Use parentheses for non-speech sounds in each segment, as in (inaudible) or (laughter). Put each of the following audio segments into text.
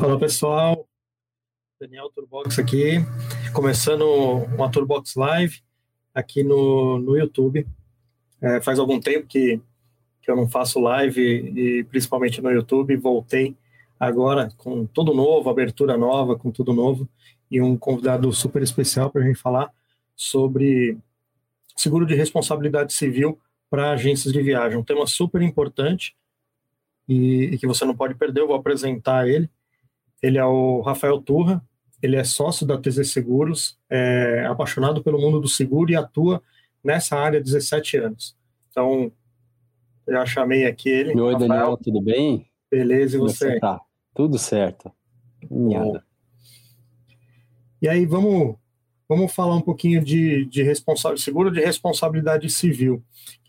Fala pessoal, Daniel Turbox aqui, começando uma Turbox Live aqui no, no YouTube. É, faz algum tempo que, que eu não faço live e principalmente no YouTube, voltei agora com tudo novo, abertura nova, com tudo novo e um convidado super especial para a gente falar sobre seguro de responsabilidade civil para agências de viagem, um tema super importante e, e que você não pode perder. Eu vou apresentar ele. Ele é o Rafael Turra, ele é sócio da TZ Seguros, é apaixonado pelo mundo do seguro e atua nessa área há 17 anos. Então, já chamei aqui ele. Oi, Rafael. Daniel, tudo bem? Beleza, e você? você tá? Tudo certo. E aí, vamos, vamos falar um pouquinho de, de seguro de responsabilidade civil.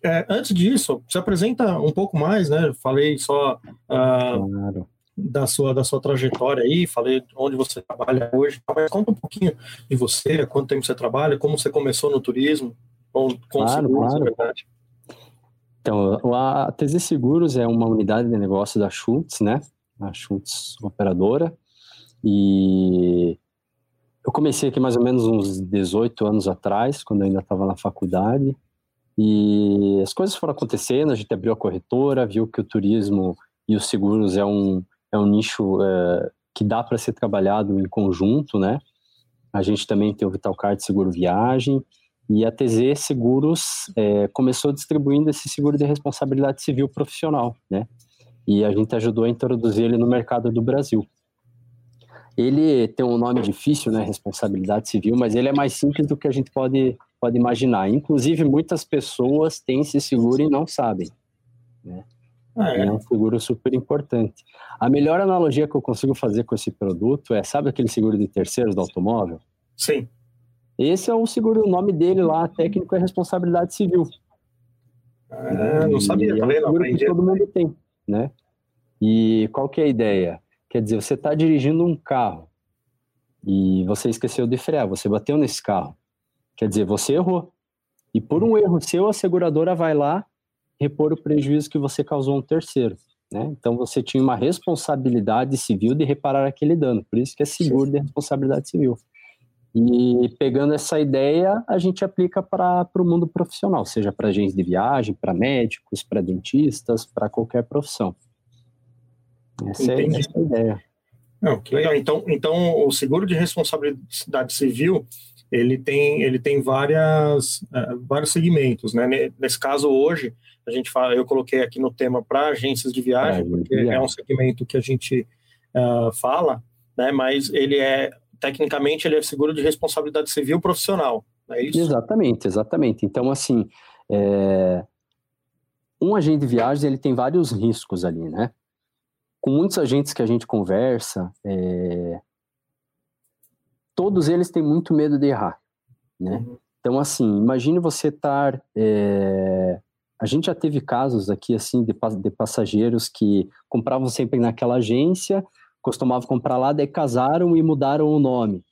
É, antes disso, se apresenta um pouco mais, né? Falei só uh, claro. Da, sua, da sua trajetória aí, falei onde você trabalha hoje, mas conta um pouquinho de você, quanto tempo você trabalha, como você começou no turismo, com, com claro, seguros, claro. verdade. Então, a TZ Seguros é uma unidade de negócio da Schultz, né? A Schultz operadora. E eu comecei aqui mais ou menos uns 18 anos atrás, quando eu ainda estava na faculdade. E as coisas foram acontecendo, a gente abriu a corretora, viu que o turismo e os seguros é um, é um nicho é, que dá para ser trabalhado em conjunto, né? A gente também tem o Vitalcard Seguro Viagem e a TZ Seguros é, começou distribuindo esse seguro de responsabilidade civil profissional, né? E a gente ajudou a introduzir ele no mercado do Brasil. Ele tem um nome difícil, né? Responsabilidade civil, mas ele é mais simples do que a gente pode pode imaginar. Inclusive, muitas pessoas têm esse seguro e não sabem. Né? Ah, é. é um seguro super importante. A melhor analogia que eu consigo fazer com esse produto é, sabe aquele seguro de terceiros do automóvel? Sim. Esse é o seguro, o nome dele lá, técnico é responsabilidade civil. Ah, não sabia, tá vendo? É um que todo mundo tem, né? E qual que é a ideia? Quer dizer, você está dirigindo um carro e você esqueceu de frear, você bateu nesse carro. Quer dizer, você errou. E por um erro seu, a seguradora vai lá repor o prejuízo que você causou a um terceiro. Né? Então você tinha uma responsabilidade civil de reparar aquele dano, por isso que é seguro de responsabilidade civil. E pegando essa ideia, a gente aplica para o mundo profissional, seja para agentes de viagem, para médicos, para dentistas, para qualquer profissão. Essa é, essa é, a ideia. Não, que legal. Então, então, o seguro de responsabilidade civil ele tem, ele tem várias, uh, vários segmentos, né? Nesse caso, hoje, a gente fala, eu coloquei aqui no tema para agências de viagem, porque é um segmento que a gente uh, fala, né? Mas ele é, tecnicamente, ele é seguro de responsabilidade civil profissional, é isso? Exatamente, exatamente. Então, assim, é... um agente de viagens, ele tem vários riscos ali, né? Com muitos agentes que a gente conversa, é todos eles têm muito medo de errar, né? Uhum. Então, assim, imagine você estar... É... A gente já teve casos aqui, assim, de, de passageiros que compravam sempre naquela agência, costumavam comprar lá, daí casaram e mudaram o nome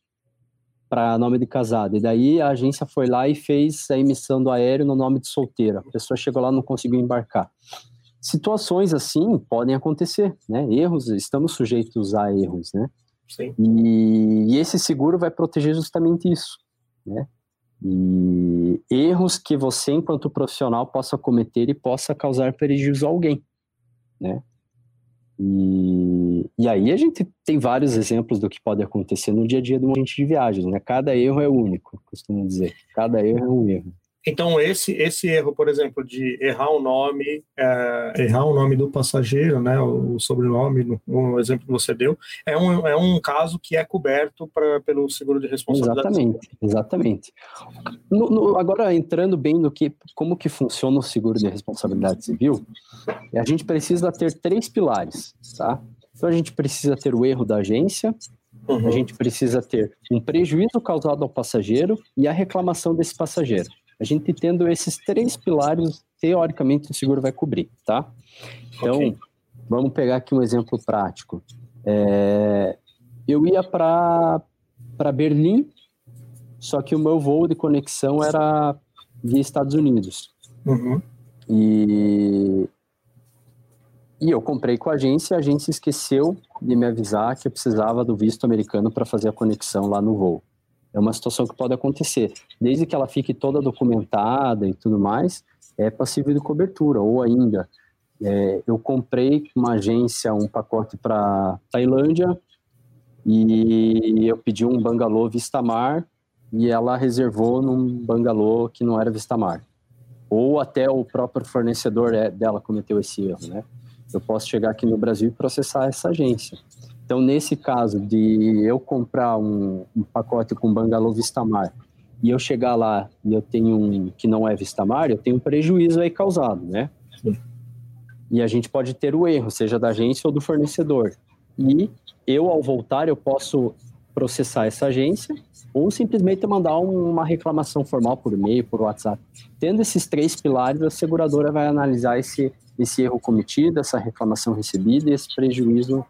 para nome de casado. E daí a agência foi lá e fez a emissão do aéreo no nome de solteira. A pessoa chegou lá e não conseguiu embarcar. Situações assim podem acontecer, né? Erros, estamos sujeitos a erros, né? Sim. E, e esse seguro vai proteger justamente isso, né? E erros que você, enquanto profissional, possa cometer e possa causar prejuízo a alguém, né? E, e aí a gente tem vários exemplos do que pode acontecer no dia a dia de um agente de viagens, né? Cada erro é único, costumo dizer. Cada erro é um erro. Então, esse, esse erro, por exemplo, de errar o nome, é, errar o nome do passageiro, né, o sobrenome, no, exemplo que você deu, é um, é um caso que é coberto pra, pelo seguro de responsabilidade. Exatamente, exatamente. No, no, agora, entrando bem no que, como que funciona o seguro de responsabilidade civil, a gente precisa ter três pilares, tá? Então, a gente precisa ter o erro da agência, uhum. a gente precisa ter um prejuízo causado ao passageiro e a reclamação desse passageiro. A gente tendo esses três pilares, teoricamente o seguro vai cobrir, tá? Então, okay. vamos pegar aqui um exemplo prático. É, eu ia para Berlim, só que o meu voo de conexão era via Estados Unidos. Uhum. E E eu comprei com a agência e a agência esqueceu de me avisar que eu precisava do visto americano para fazer a conexão lá no voo. É uma situação que pode acontecer. Desde que ela fique toda documentada e tudo mais, é passível de cobertura. Ou ainda, é, eu comprei com uma agência um pacote para Tailândia e eu pedi um bangalô Vistamar e ela reservou num bangalô que não era Vistamar. Ou até o próprio fornecedor é, dela cometeu esse erro, né? eu posso chegar aqui no Brasil e processar essa agência. Então, nesse caso de eu comprar um, um pacote com Bangalô Vistamar e eu chegar lá e eu tenho um que não é Vistamar, eu tenho um prejuízo aí causado, né? Sim. E a gente pode ter o erro, seja da agência ou do fornecedor. E eu, ao voltar, eu posso processar essa agência ou simplesmente mandar uma reclamação formal por e-mail, por WhatsApp. Tendo esses três pilares, a seguradora vai analisar esse esse erro cometido, essa reclamação recebida e esse prejuízo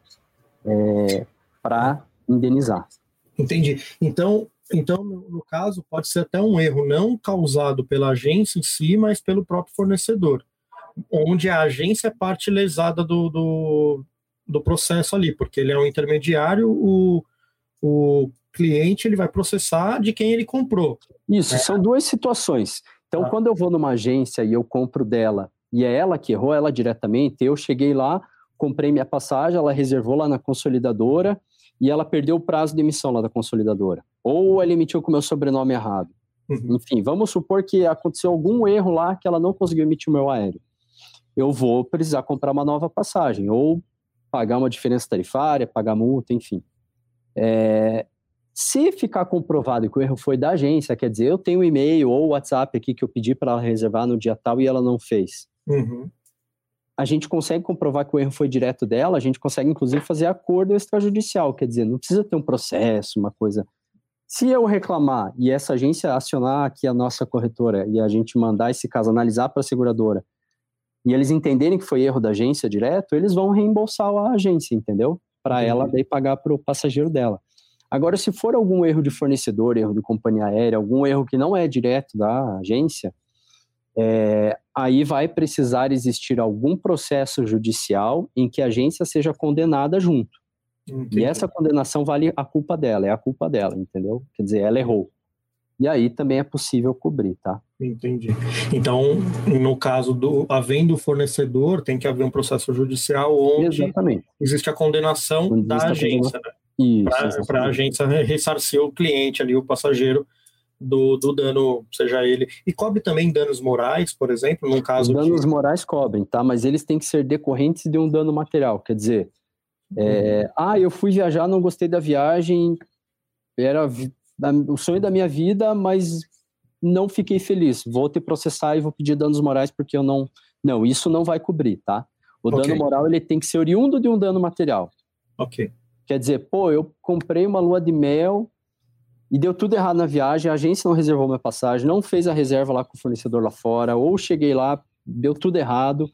é, para indenizar. Entendi. Então, então no, caso, pode ser até um erro não causado pela agência em si, mas pelo próprio fornecedor, onde a agência é parte lesada do, do, do processo ali, porque ele é um intermediário, o, o cliente ele vai processar de quem ele comprou. Isso, né? são duas situações. Então, ah. quando eu vou numa agência e eu compro dela e é ela que errou, ela diretamente. Eu cheguei lá, comprei minha passagem, ela reservou lá na consolidadora e ela perdeu o prazo de emissão lá da consolidadora. Ou ela emitiu com o meu sobrenome errado. Uhum. Enfim, vamos supor que aconteceu algum erro lá que ela não conseguiu emitir o meu aéreo. Eu vou precisar comprar uma nova passagem, ou pagar uma diferença tarifária, pagar multa, enfim. É, se ficar comprovado que o erro foi da agência, quer dizer, eu tenho um e-mail ou WhatsApp aqui que eu pedi para ela reservar no dia tal e ela não fez. Uhum. A gente consegue comprovar que o erro foi direto dela, a gente consegue inclusive fazer acordo extrajudicial, quer dizer, não precisa ter um processo, uma coisa. Se eu reclamar e essa agência acionar aqui a nossa corretora e a gente mandar esse caso analisar para a seguradora e eles entenderem que foi erro da agência direto, eles vão reembolsar a agência, entendeu? Para ela daí pagar para o passageiro dela. Agora, se for algum erro de fornecedor, erro de companhia aérea, algum erro que não é direto da agência, é, aí vai precisar existir algum processo judicial em que a agência seja condenada junto. Entendi. E essa condenação vale a culpa dela, é a culpa dela, entendeu? Quer dizer, ela errou. E aí também é possível cobrir, tá? Entendi. Então, no caso do havendo fornecedor, tem que haver um processo judicial onde Exatamente. existe a condenação onde da agência, né? Para a agência ressarcir o cliente ali, o passageiro, do, do dano, seja ele. E cobre também danos morais, por exemplo, num caso. Os danos de... morais cobrem, tá? Mas eles têm que ser decorrentes de um dano material. Quer dizer, é, uhum. ah, eu fui viajar, não gostei da viagem, era o sonho da minha vida, mas não fiquei feliz. Vou te processar e vou pedir danos morais porque eu não. Não, isso não vai cobrir, tá? O okay. dano moral ele tem que ser oriundo de um dano material. Ok. Quer dizer, pô, eu comprei uma lua de mel e deu tudo errado na viagem, a agência não reservou minha passagem, não fez a reserva lá com o fornecedor lá fora, ou cheguei lá, deu tudo errado,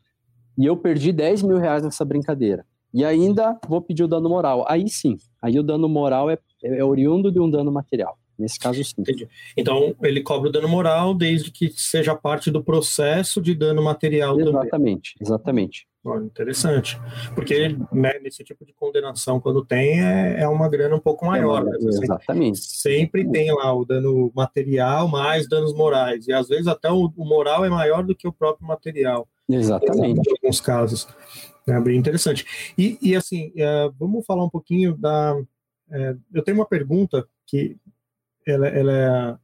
e eu perdi 10 mil reais nessa brincadeira. E ainda vou pedir o dano moral. Aí sim, aí o dano moral é, é oriundo de um dano material. Nesse caso, sim. Entendi. Então, ele cobra o dano moral desde que seja parte do processo de dano material exatamente, também. Exatamente, interessante. Porque né, nesse tipo de condenação, quando tem, é, é uma grana um pouco maior. É, né? Exatamente. Sempre tem lá o dano material mais danos morais. E às vezes até o, o moral é maior do que o próprio material. Exatamente. Em alguns casos. É bem interessante. E, e assim, é, vamos falar um pouquinho da. É, eu tenho uma pergunta que ela, ela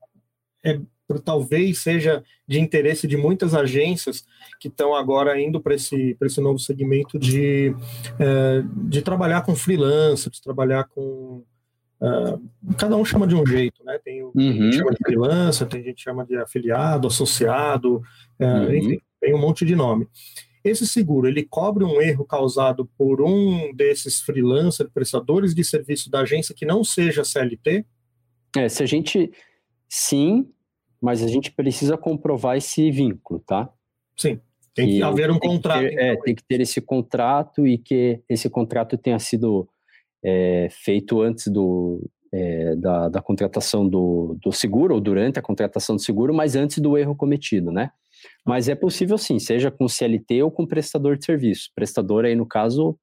é, é, talvez seja de interesse de muitas agências que estão agora indo para esse, esse novo segmento de, é, de trabalhar com freelancers, trabalhar com. Uh, cada um chama de um jeito, né? Tem o uhum. chama de freelancer, tem gente que chama de afiliado, associado, uh, uhum. enfim, tem um monte de nome. Esse seguro, ele cobre um erro causado por um desses freelancers, prestadores de serviço da agência que não seja CLT? É, se a gente. Sim, mas a gente precisa comprovar esse vínculo, tá? Sim. Tem que, que haver um contrato. Ter, é, então. tem que ter esse contrato e que esse contrato tenha sido é, feito antes do, é, da, da, contratação do, do seguro, ou durante a contratação do seguro, mas antes do erro cometido, né? Mas é possível sim, seja com CLT ou com prestador de serviço. Prestador aí, no caso,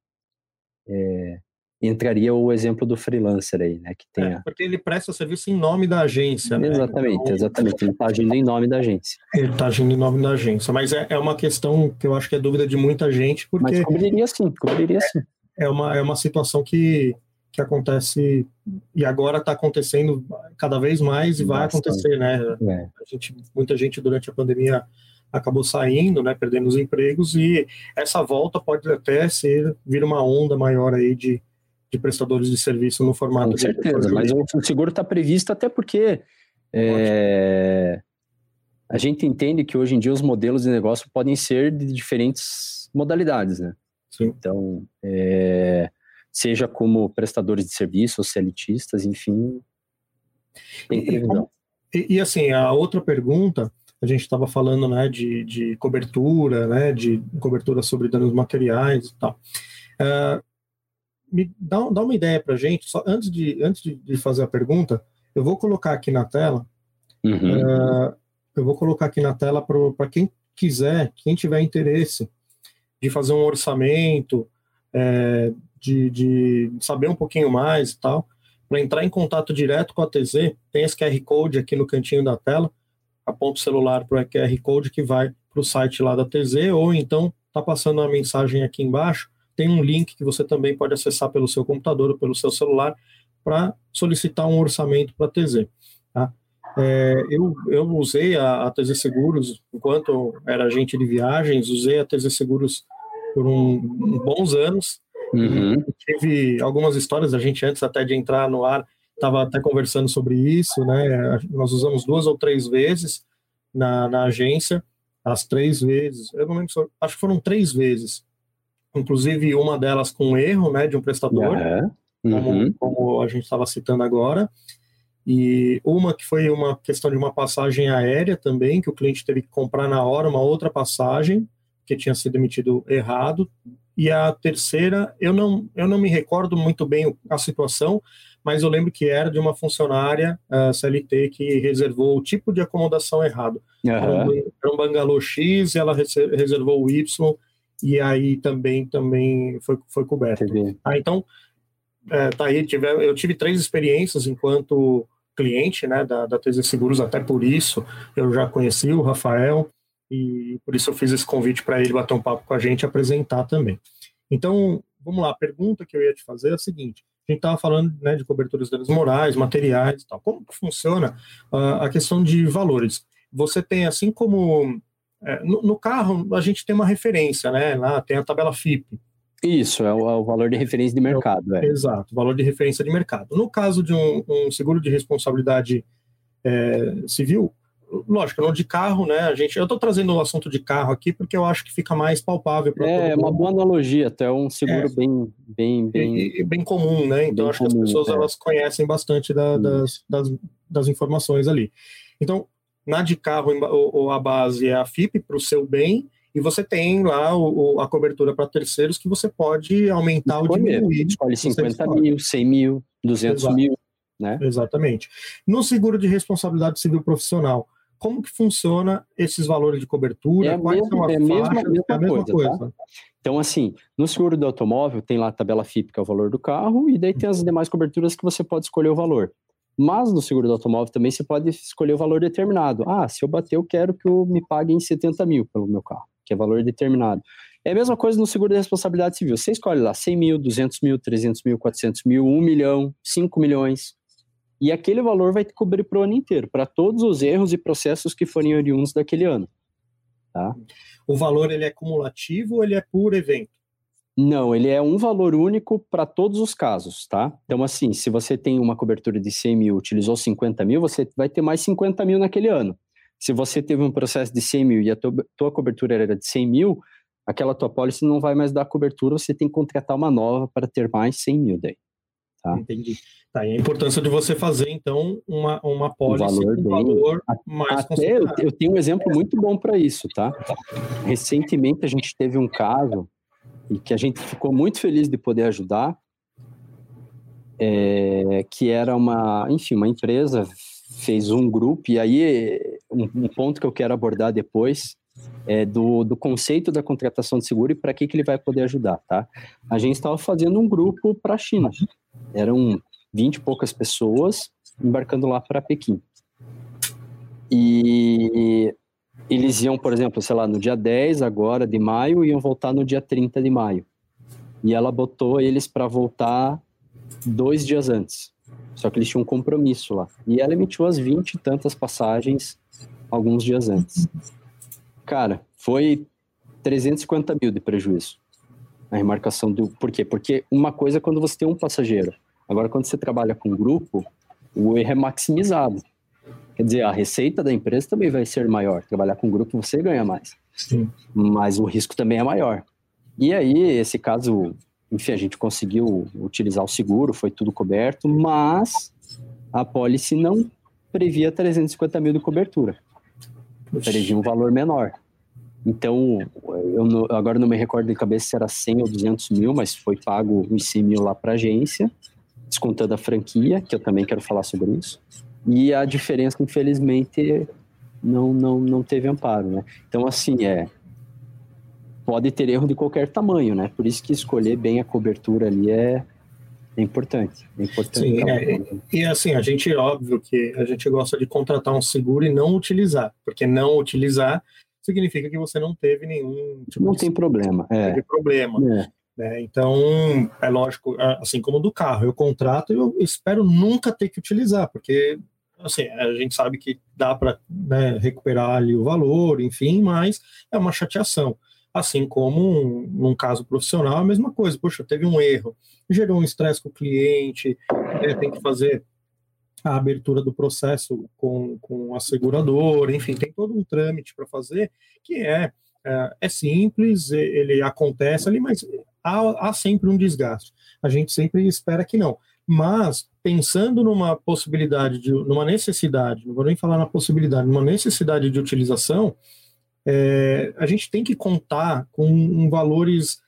é, entraria o exemplo do freelancer aí, né? Que tem é, porque ele presta serviço em nome da agência, né? Exatamente, então, exatamente. Ele está agindo em nome da agência. Ele está agindo em nome da agência. Mas é, é uma questão que eu acho que é dúvida de muita gente, porque... Mas cobriria sim, cobriria sim. É uma, é uma situação que, que acontece e agora está acontecendo cada vez mais e vai acontecer, né? É. A gente, muita gente durante a pandemia acabou saindo, né, perdendo os empregos e essa volta pode até ser vir uma onda maior aí de, de prestadores de serviço no formato. Com certeza, mas o seguro está previsto até porque é, a gente entende que hoje em dia os modelos de negócio podem ser de diferentes modalidades, né? Sim. Então, é, seja como prestadores de serviço, ou CLTistas, enfim, tem previsão. E, e, e, assim, a outra pergunta, a gente estava falando né, de, de cobertura, né, de cobertura sobre danos materiais e tal. Uh, me dá, dá uma ideia para a gente, só antes, de, antes de, fazer a pergunta, eu vou colocar aqui na tela, uhum. uh, eu vou colocar aqui na tela para quem quiser, quem tiver interesse de fazer um orçamento, é, de, de saber um pouquinho mais e tal, para entrar em contato direto com a TZ, tem esse QR Code aqui no cantinho da tela, aponta o celular para o QR Code que vai para o site lá da TZ, ou então está passando a mensagem aqui embaixo, tem um link que você também pode acessar pelo seu computador ou pelo seu celular para solicitar um orçamento para a TZ. Tá? É, eu, eu usei a, a TZ Seguros enquanto era agente de viagens, usei a TZ Seguros por um, um bons anos. Uhum. Tive algumas histórias, a gente antes até de entrar no ar estava até conversando sobre isso, né? Nós usamos duas ou três vezes na, na agência, as três vezes, eu não lembro, acho que foram três vezes inclusive uma delas com erro né, de um prestador, uhum. como, como, a gente estava citando agora, e uma que foi uma questão de uma passagem aérea também, que o cliente teve que comprar na hora uma outra passagem, que tinha sido emitido errado, e a terceira, eu não, eu não me recordo muito bem a situação, mas eu lembro que era de uma funcionária uh, CLT que reservou o tipo de acomodação errado. Uhum. Era, um, era um bangalô X e ela reservou o Y, e aí também também foi, foi coberto. Ah, então, é, tá aí, tive, eu tive três experiências enquanto cliente né, da, da TZ Seguros, até por isso eu já conheci o Rafael e por isso eu fiz esse convite para ele bater um papo com a gente e apresentar também. Então, vamos lá, a pergunta que eu ia te fazer é a seguinte, a gente estava falando né, de coberturas de danos morais, materiais e tal, como que funciona uh, a questão de valores? Você tem, assim como é, no, no, carro, a gente tem uma referência, né? Lá tem a tabela FIP. Isso, é o, é o valor de referência de mercado. É, exato, valor de referência de mercado. No caso de um, um seguro de responsabilidade é, civil, lógico, não de carro, né? A gente, eu estou trazendo o assunto de carro aqui porque eu acho que fica mais palpável para É, é uma boa analogia, até um seguro é, bem, bem, bem, e, bem comum, né? Então acho comum, que as pessoas é. elas conhecem bastante da, das, das, das informações ali. Então, na de carro ou a base é a FIP para o seu bem, e você tem lá o, a cobertura para terceiros que você pode aumentar ou diminuir. Escolhe 50 mil, 100 mil, 200 Exato. mil. Né? Exatamente. No seguro de responsabilidade civil profissional, como que funciona esses valores de cobertura? É Quais mesmo, são as é a mesma, mesma, é a mesma coisa. coisa. Tá? Então, assim, no seguro do automóvel tem lá a tabela FIP, que é o valor do carro, e daí tem as demais coberturas que você pode escolher o valor. Mas no seguro do automóvel também você pode escolher o valor determinado. Ah, se eu bater, eu quero que eu me paguem 70 mil pelo meu carro, que é valor determinado. É a mesma coisa no seguro de responsabilidade civil. Você escolhe lá 100 mil, 200 mil, 300 mil, 400 mil, 1 milhão, 5 milhões. E aquele valor vai te cobrir para o ano inteiro, para todos os erros e processos que forem oriundos daquele ano. Tá? O valor ele é cumulativo ou ele é por evento? Não, ele é um valor único para todos os casos, tá? Então, assim, se você tem uma cobertura de 100 mil, utilizou 50 mil, você vai ter mais 50 mil naquele ano. Se você teve um processo de 100 mil e a tua, tua cobertura era de 100 mil, aquela tua pólice não vai mais dar cobertura, você tem que contratar uma nova para ter mais 100 mil daí. Tá? Entendi. Tá, e a importância de você fazer, então, uma, uma pólice um valor, valor mais Até eu, eu tenho um exemplo muito bom para isso, tá? Recentemente a gente teve um caso e que a gente ficou muito feliz de poder ajudar, é, que era uma, enfim, uma empresa fez um grupo e aí um, um, ponto que eu quero abordar depois é, do, do conceito da contratação de seguro e para que, que ele vai poder ajudar, tá? A gente estava fazendo um grupo para a China. Eram 20 e poucas pessoas embarcando lá para Pequim. E eles iam, por exemplo, sei lá, no dia 10 agora de maio, iam voltar no dia 30 de maio. E ela botou eles para voltar dois dias antes. Só que eles tinham um compromisso lá. E ela emitiu as 20 e tantas passagens alguns dias antes. Cara, foi 350 mil de prejuízo. A remarcação do. Por quê? Porque uma coisa é quando você tem um passageiro. Agora, quando você trabalha com grupo, o erro é maximizado. Quer dizer, a receita da empresa também vai ser maior. Trabalhar com grupo você ganha mais. Sim. Mas o risco também é maior. E aí, esse caso, enfim, a gente conseguiu utilizar o seguro, foi tudo coberto, mas a pólice não previa 350 mil de cobertura previa um valor menor. Então, eu não, agora não me recordo de cabeça se era 100 ou 200 mil, mas foi pago os 100 mil lá para a agência, descontando a franquia, que eu também quero falar sobre isso. E a diferença, infelizmente, não, não, não teve amparo, né? Então, assim, é... Pode ter erro de qualquer tamanho, né? Por isso que escolher bem a cobertura ali é, é importante. É importante Sim, é, e assim, a gente, óbvio que a gente gosta de contratar um seguro e não utilizar, porque não utilizar significa que você não teve nenhum tipo Não tem problema. É. Teve problema. Né? Então, é lógico, assim como do carro, eu contrato e eu espero nunca ter que utilizar, porque assim, a gente sabe que dá para né, recuperar ali o valor, enfim, mas é uma chateação. Assim como um, num caso profissional, a mesma coisa. Poxa, teve um erro gerou um estresse com o cliente, né, tem que fazer a abertura do processo com, com a seguradora, enfim, tem todo um trâmite para fazer que é, é, é, simples, ele acontece ali, mas há, há sempre um desgaste. A gente sempre espera que não. Mas, pensando numa possibilidade, de, numa necessidade, não vou nem falar na possibilidade, numa necessidade de utilização, é, a gente tem que contar com valores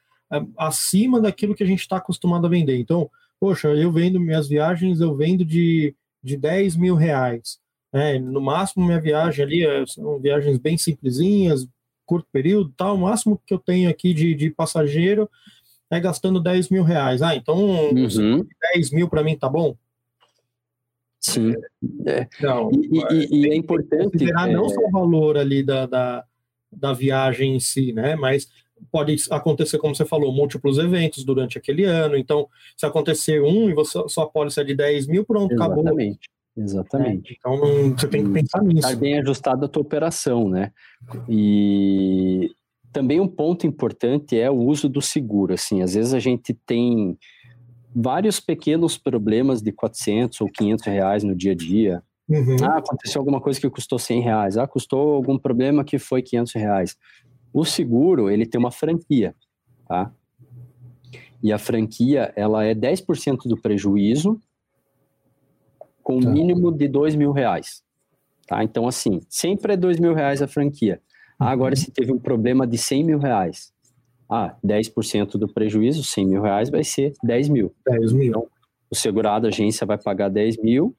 acima daquilo que a gente está acostumado a vender. Então, poxa, eu vendo minhas viagens, eu vendo de, de 10 mil reais. Né? No máximo, minha viagem ali é, são viagens bem simplesinhas, curto período, tal. O máximo que eu tenho aqui de, de passageiro é gastando 10 mil reais. Ah, então uhum. 10 mil para mim tá bom? Sim. É. Não, e, e, e é importante. Considerar é... não só o valor ali da, da, da viagem em si, né? Mas pode acontecer, como você falou, múltiplos eventos durante aquele ano. Então, se acontecer um e você, sua pólice é de 10 mil, pronto, Exatamente. acabou. Exatamente. É, então, você tem que pensar nisso. Está bem ajustada a tua operação, né? E também um ponto importante é o uso do seguro. Assim, às vezes a gente tem vários pequenos problemas de 400 ou 500 reais no dia a dia. Uhum. Ah, aconteceu alguma coisa que custou 100 reais. Ah, custou algum problema que foi 500 reais. O seguro, ele tem uma franquia, tá? E a franquia, ela é 10% do prejuízo com tá. mínimo de dois mil reais, tá? Então, assim, sempre é dois mil reais a franquia. Ah, uhum. agora, se teve um problema de 100 mil reais, ah, 10% do prejuízo, 100 mil reais vai ser 10 mil. 10 mil. Então, o segurado, a agência vai pagar 10 mil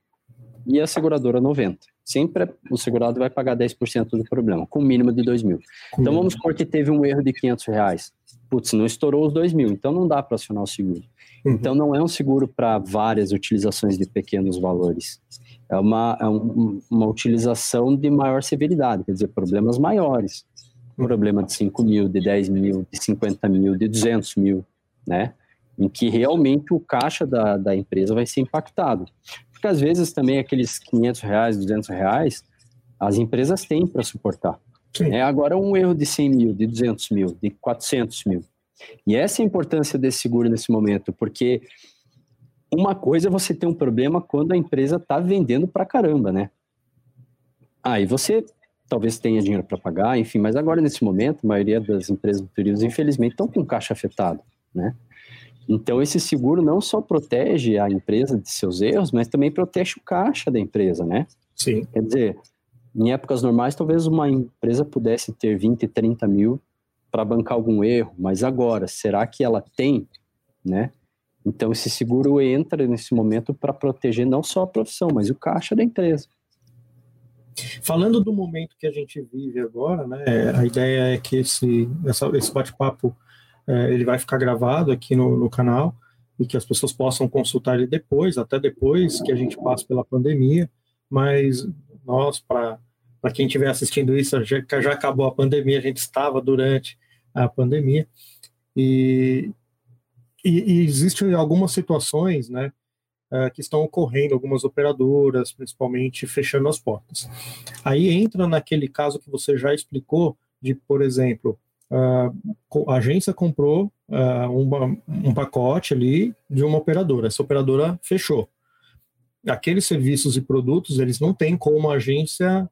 e a seguradora 90. Sempre o segurado vai pagar 10% do problema, com mínimo de 2 mil. Então vamos supor que teve um erro de 500 reais. Putz, não estourou os 2 mil, então não dá para acionar o seguro. Uhum. Então não é um seguro para várias utilizações de pequenos valores. É uma, é um, uma utilização de maior severidade, quer dizer, problemas maiores. Um problema de 5 mil, de 10 mil, de 50 mil, de 200 mil, né? Em que realmente o caixa da, da empresa vai ser impactado. Porque às vezes também aqueles 500 reais, 200 reais, as empresas têm para suportar. É agora um erro de 100 mil, de 200 mil, de 400 mil. E essa é a importância desse seguro nesse momento, porque uma coisa é você ter um problema quando a empresa está vendendo para caramba, né? Aí ah, você talvez tenha dinheiro para pagar, enfim, mas agora nesse momento, a maioria das empresas do turismo, infelizmente, estão com caixa afetado, né? Então, esse seguro não só protege a empresa de seus erros, mas também protege o caixa da empresa, né? Sim. Quer dizer, em épocas normais, talvez uma empresa pudesse ter 20, 30 mil para bancar algum erro, mas agora, será que ela tem, né? Então, esse seguro entra nesse momento para proteger não só a profissão, mas o caixa da empresa. Falando do momento que a gente vive agora, né, a ideia é que esse, esse bate-papo é, ele vai ficar gravado aqui no, no, canal e que as pessoas possam consultar ele depois, até depois que a gente passe pela pandemia, mas nós, para quem estiver assistindo isso, já, já acabou a pandemia, a gente estava durante a pandemia, e, e, e existem algumas situações, né, uh, que estão ocorrendo, algumas operadoras, principalmente, fechando as portas. Aí entra naquele caso que você já explicou, de, por exemplo, uh, a agência comprou uma, um pacote ali de uma operadora, essa operadora fechou. Aqueles serviços e produtos, eles não têm como a agência...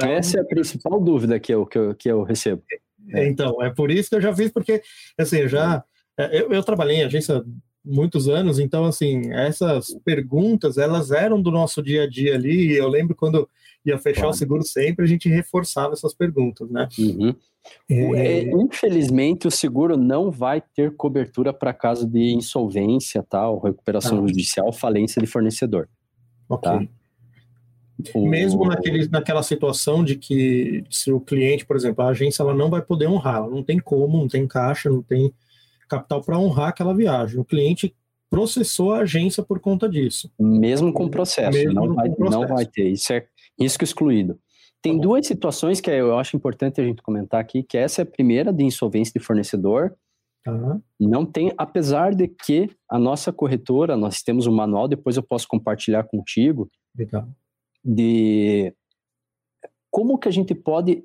Essa é a principal dúvida que eu, que eu, que eu recebo. É. Então, é por isso que eu já fiz, porque, assim, já... Eu, eu trabalhei em agência muitos anos, então assim, essas perguntas, elas eram do nosso dia a dia ali, eu lembro quando ia fechar claro. o seguro sempre, a gente reforçava essas perguntas, né? Uhum. É... É, infelizmente, o seguro não vai ter cobertura para caso de insolvência, tal, recuperação ah. judicial, falência de fornecedor. Ok. Tá? O... Mesmo naquele, naquela situação de que se o cliente, por exemplo, a agência ela não vai poder honrar, ela não tem como, não tem caixa, não tem capital para honrar aquela viagem. O cliente processou a agência por conta disso. Mesmo com processo, Mesmo não, vai, processo. não vai ter. Isso é risco excluído. Tem tá duas situações que eu acho importante a gente comentar aqui, que essa é a primeira de insolvência de fornecedor. Uhum. Não tem, apesar de que a nossa corretora, nós temos um manual, depois eu posso compartilhar contigo, Legal. de como que a gente pode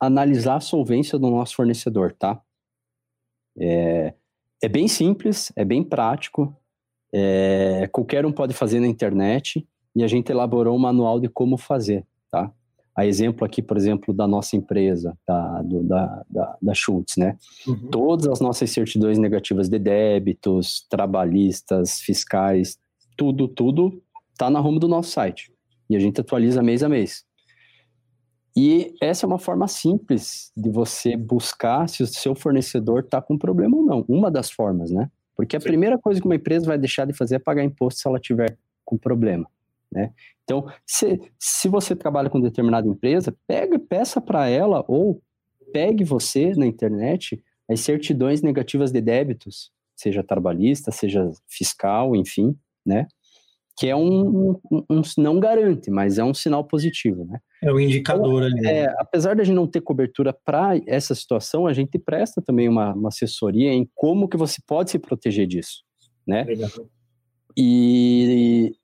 analisar a solvência do nosso fornecedor, tá? É, é bem simples, é bem prático, é, qualquer um pode fazer na internet e a gente elaborou um manual de como fazer, tá? A exemplo aqui, por exemplo, da nossa empresa, da, do, da, da, da Schultz, né? Uhum. Todas as nossas certidões negativas de débitos, trabalhistas, fiscais, tudo, tudo tá na home do nosso site. E a gente atualiza mês a mês. E essa é uma forma simples de você buscar se o seu fornecedor está com problema ou não. Uma das formas, né? Porque a Sim. primeira coisa que uma empresa vai deixar de fazer é pagar imposto se ela tiver com problema, né? Então, se, se você trabalha com determinada empresa, pega, peça para ela ou pegue você na internet as certidões negativas de débitos, seja trabalhista, seja fiscal, enfim, né? Que é um, um, um não garante, mas é um sinal positivo, né? É o indicador então, ali. É, apesar de a gente não ter cobertura para essa situação, a gente presta também uma, uma, assessoria em como que você pode se proteger disso, né? Legal. E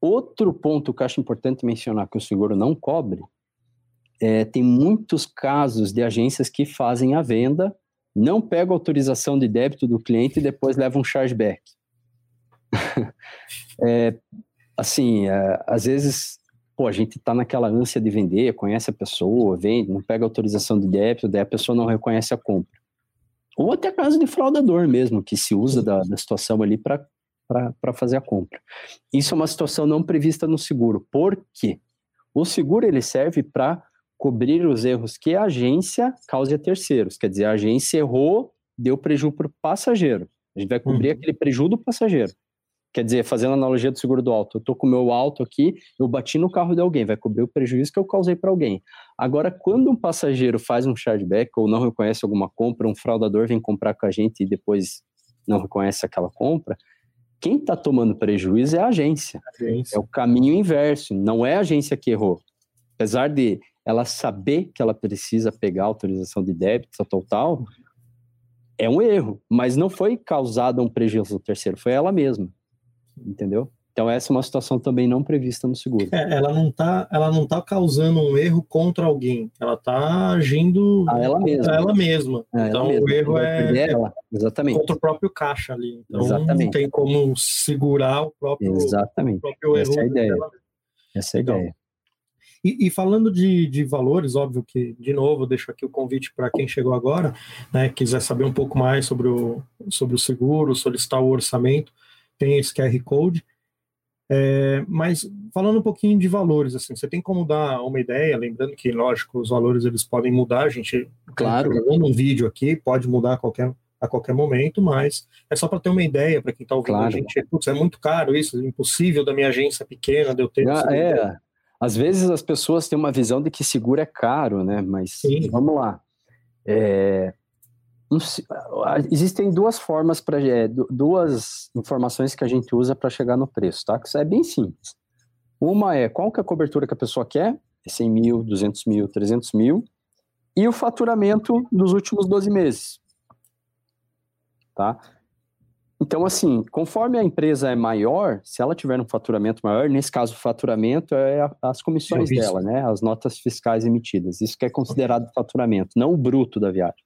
outro ponto que eu acho importante mencionar que o seguro não cobre é, tem muitos casos de agências que fazem a venda, não pegam autorização de débito do cliente e depois levam um chargeback. (laughs) é, assim, é, às vezes pô, a gente está naquela ânsia de vender, conhece a pessoa, vende, não pega autorização de débito, daí a pessoa não reconhece a compra. Ou até caso de fraudador mesmo, que se usa da, da situação ali para fazer a compra. Isso é uma situação não prevista no seguro. Por quê? O seguro ele serve para cobrir os erros que a agência cause a terceiros. Quer dizer, a agência errou, deu prejuízo para o passageiro. A gente vai cobrir uhum. aquele prejuízo do passageiro. Quer dizer, fazendo analogia do seguro do auto, eu tô com o meu auto aqui, eu bati no carro de alguém, vai cobrir o prejuízo que eu causei para alguém. Agora, quando um passageiro faz um chargeback ou não reconhece alguma compra, um fraudador vem comprar com a gente e depois não reconhece aquela compra, quem está tomando prejuízo é a agência. agência. É o caminho inverso, não é a agência que errou. Apesar de ela saber que ela precisa pegar autorização de débito total, é um erro, mas não foi causado um prejuízo ao terceiro, foi ela mesma entendeu? Então essa é uma situação também não prevista no seguro. É, ela não está, ela não tá causando um erro contra alguém, ela está agindo a ela mesma. Ela mesma. É, então ela mesma. o erro é, ela. Exatamente. contra o próprio caixa ali. Então Exatamente. não tem como segurar o próprio, Exatamente. O próprio erro. Essa é a ideia. Essa é a então, ideia. E, e, falando de, de valores, óbvio que, de novo, deixo aqui o convite para quem chegou agora, né, quiser saber um pouco mais sobre o, sobre o seguro, solicitar o orçamento, tem esse QR Code. É, mas falando um pouquinho de valores, assim, você tem como dar uma ideia, lembrando que, lógico, os valores eles podem mudar, a gente claro. gravando um vídeo aqui, pode mudar a qualquer, a qualquer momento, mas é só para ter uma ideia para quem está ouvindo claro. a gente, putz, é muito caro isso, é impossível da minha agência pequena, de eu ter. Ah, é. às vezes as pessoas têm uma visão de que seguro é caro, né? Mas Sim. vamos lá. É, existem duas formas para é, duas informações que a gente usa para chegar no preço, tá? Isso é bem simples. Uma é qual que é a cobertura que a pessoa quer, 100 mil, 200 mil, 300 mil, e o faturamento dos últimos 12 meses, tá? Então, assim, conforme a empresa é maior, se ela tiver um faturamento maior, nesse caso, o faturamento é as comissões dela, né? As notas fiscais emitidas. Isso que é considerado faturamento, não o bruto da viagem.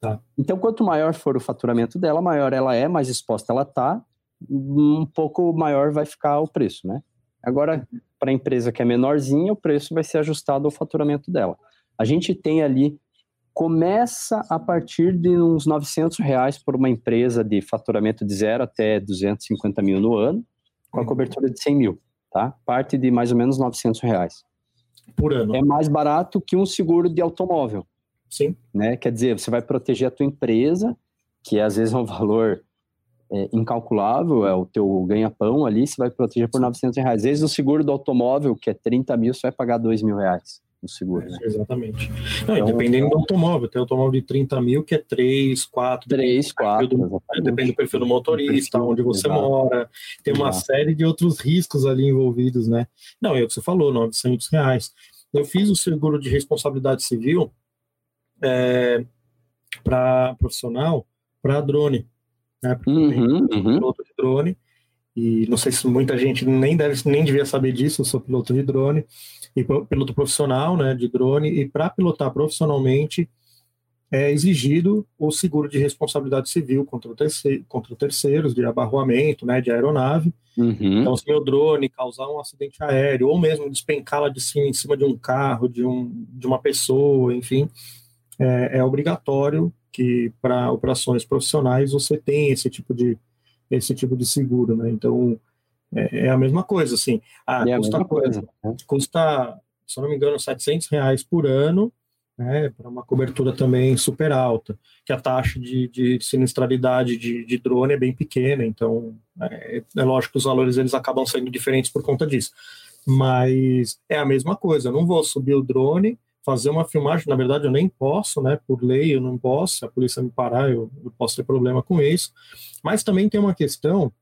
Tá. Então, quanto maior for o faturamento dela, maior ela é, mais exposta ela está, um pouco maior vai ficar o preço, né? Agora, para a empresa que é menorzinha, o preço vai ser ajustado ao faturamento dela. A gente tem ali começa a partir de uns 900 reais por uma empresa de faturamento de zero até 250 mil no ano, com a cobertura de 100 mil, tá? Parte de mais ou menos 900 reais. Por ano. É mais barato que um seguro de automóvel. Sim. Né? Quer dizer, você vai proteger a tua empresa, que às vezes é um valor é, incalculável, é o teu ganha-pão ali, você vai proteger por 900 reais. Às vezes o seguro do automóvel, que é 30 mil, você vai pagar 2 mil reais no seguro. Né? Exatamente. Não, então, dependendo do automóvel, tem automóvel de 30 mil que é 3, 4. 3, 4. Do, depende do perfil do motorista, perfil, onde você exato. mora. Tem uma exato. série de outros riscos ali envolvidos, né? Não, é o que você falou, 900 reais. Eu fiz o seguro de responsabilidade civil é, para profissional para drone, né? Uhum, uhum. piloto de drone. E não sei se muita gente nem deve nem devia saber disso. Eu sou piloto de drone e piloto profissional, né, de drone. E para pilotar profissionalmente é exigido o seguro de responsabilidade civil contra, terceiro, contra terceiros, de abarroamento, né, de aeronave. Uhum. Então, se meu drone causar um acidente aéreo, ou mesmo despencá-la de cima em cima de um carro, de, um, de uma pessoa, enfim, é, é obrigatório que para operações profissionais você tem esse tipo de esse tipo de seguro, né? Então é, é a mesma coisa, assim. Ah, é custa, coisa, né? custa, se eu não me engano, 700 reais por ano, né? Para uma cobertura também super alta, que a taxa de, de sinistralidade de, de drone é bem pequena, então é, é lógico que os valores eles acabam sendo diferentes por conta disso. Mas é a mesma coisa, eu não vou subir o drone fazer uma filmagem, na verdade eu nem posso, né, por lei eu não posso, se a polícia me parar eu, eu posso ter problema com isso, mas também tem uma questão,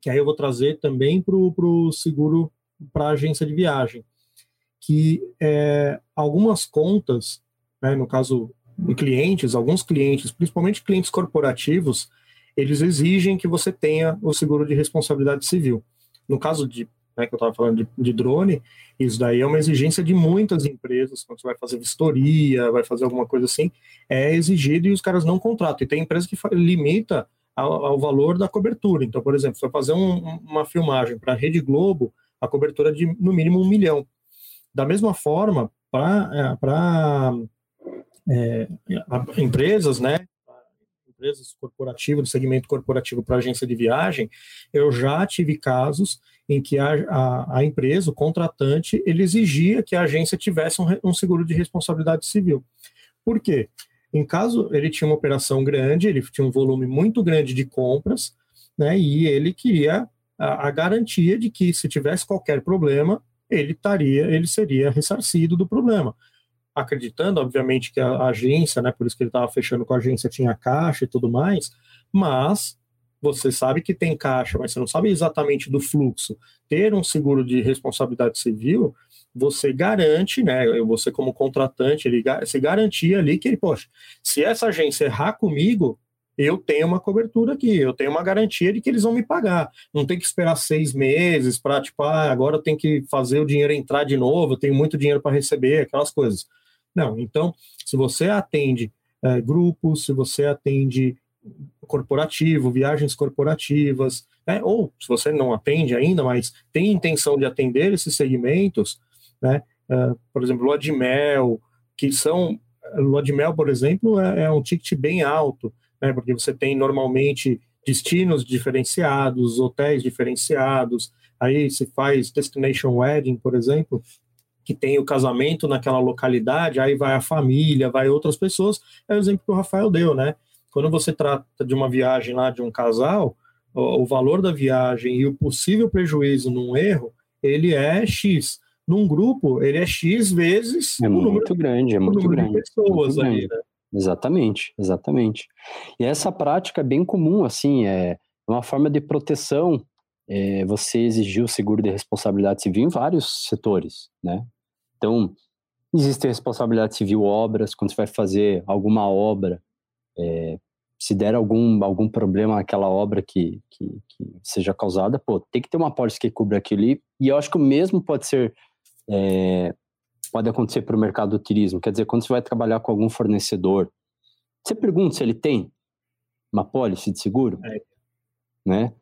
que aí eu vou trazer também para o seguro para a agência de viagem, que é, algumas contas, né, no caso de clientes, alguns clientes, principalmente clientes corporativos, eles exigem que você tenha o seguro de responsabilidade civil. No caso de né, que eu estava falando de, de, drone, isso daí é uma exigência de muitas empresas, quando você vai fazer vistoria, vai fazer alguma coisa assim, é exigido e os caras não contratam. E tem empresa que limita ao, ao valor da cobertura. Então, por exemplo, se eu fazer um, uma filmagem para a Rede Globo, a cobertura é de no mínimo um milhão. Da mesma forma, para é, é, empresas, né, empresas corporativas, do segmento corporativo para agência de viagem, eu já tive casos em que a, a, a, empresa, o contratante, ele exigia que a agência tivesse um, um, seguro de responsabilidade civil. Por quê? Em caso ele tinha uma operação grande, ele tinha um volume muito grande de compras, né, e ele queria a, a garantia de que se tivesse qualquer problema, ele estaria, ele seria ressarcido do problema. Acreditando, obviamente, que a, agência, né, por isso que ele estava fechando com a agência, tinha caixa e tudo mais, mas você sabe que tem caixa, mas você não sabe exatamente do fluxo. Ter um seguro de responsabilidade civil, você garante, né? Você como contratante, ele se garantia ali que ele, poxa, se essa agência errar comigo, eu tenho uma cobertura aqui, eu tenho uma garantia de que eles vão me pagar. Não tem que esperar seis meses para, tipo, ah, agora eu tenho que fazer o dinheiro entrar de novo, eu tenho muito dinheiro para receber, aquelas coisas. Não, então, se você atende é, grupos, se você atende corporativo, viagens corporativas, né? ou se você não atende ainda, mas tem intenção de atender esses segmentos, né? Uh, por exemplo, lua de mel, que são lua de mel, por exemplo, é, é um ticket bem alto, né? Porque você tem normalmente destinos diferenciados, hotéis diferenciados, aí se faz destination wedding, por exemplo, que tem o casamento naquela localidade, aí vai a família, vai outras pessoas, é o exemplo que o Rafael deu, né? Quando você trata de uma viagem lá de um casal, o, o valor da viagem e o possível prejuízo num erro, ele é X. num grupo, ele é X vezes é muito número, grande, é muito grande. De pessoas muito ali, né? Exatamente, exatamente. E essa prática é bem comum, assim, é uma forma de proteção. É, você exigir o seguro de responsabilidade civil em vários setores, né? Então, existe responsabilidade civil obras, quando você vai fazer alguma obra, é, se der algum, algum problema naquela obra que, que, que, seja causada, pô, tem que ter uma pólice que cubra aquilo ali. E eu acho que o mesmo pode ser, é, pode acontecer para o mercado do turismo. Quer dizer, quando você vai trabalhar com algum fornecedor, você pergunta se ele tem uma pólice de seguro, é. né?